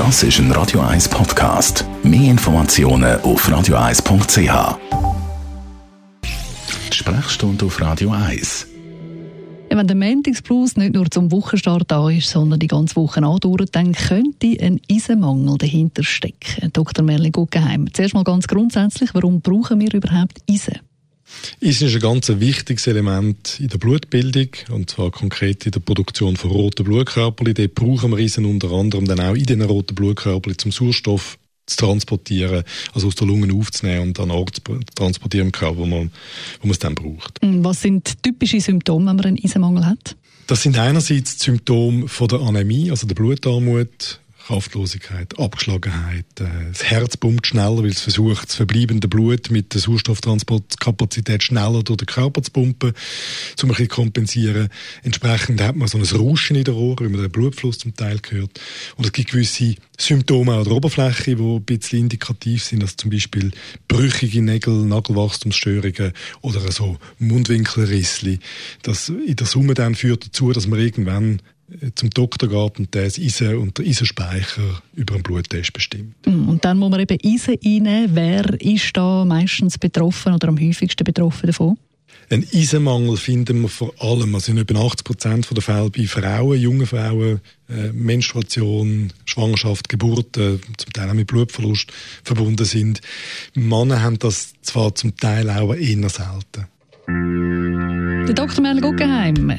Das ist ein Radio 1 Podcast. Mehr Informationen auf radio1.ch. Sprechstunde auf Radio 1. Ja, wenn der Montagsblues nicht nur zum Wochenstart da ist, sondern die ganze Woche andauert, dann könnte ein Eisenmangel dahinter stecken. Dr. Merlin Guggenheim, zuerst mal ganz grundsätzlich, warum brauchen wir überhaupt Eisen? Eisen ist ein ganz wichtiges Element in der Blutbildung und zwar konkret in der Produktion von roten Blutkörperchen. Dort brauchen wir Eisen unter anderem dann auch in den roten Blutkörperchen zum Sauerstoff zu transportieren, also aus der Lunge aufzunehmen und an Ort zu transportieren im Körper, wo man, wo man es dann braucht. Was sind typische Symptome, wenn man einen Eisenmangel hat? Das sind einerseits Symptome von der Anämie, also der Blutarmut, Kraftlosigkeit, Abgeschlagenheit. Äh, das Herz pumpt schneller, weil es versucht, das verbleibende Blut mit der Sauerstofftransportkapazität schneller durch den Körper zu pumpen, um ein bisschen kompensieren. Entsprechend hat man so ein Rauschen in der Ohren, wenn man den Blutfluss zum Teil hört. Und es gibt gewisse Symptome an der Oberfläche, die ein bisschen indikativ sind, also zum Beispiel brüchige Nägel, Nagelwachstumsstörungen oder so Mundwinkelrissli. Das in der Summe dann führt dazu, dass man irgendwann zum Doktor geht und der das Eisen und der Eisenspeicher über einen Bluttest bestimmt. Mm, und dann muss man eben Eisen reinnehmen. Wer ist da meistens betroffen oder am häufigsten betroffen davon? Ein Eisenmangel finden wir vor allem, also in etwa 80 Prozent der Fälle bei Frauen, jungen Frauen, äh, Menstruation, Schwangerschaft, Geburt, äh, zum Teil auch mit Blutverlust verbunden sind. Männer haben das zwar zum Teil auch eher selten. Der Dr. Merle Guggenheim.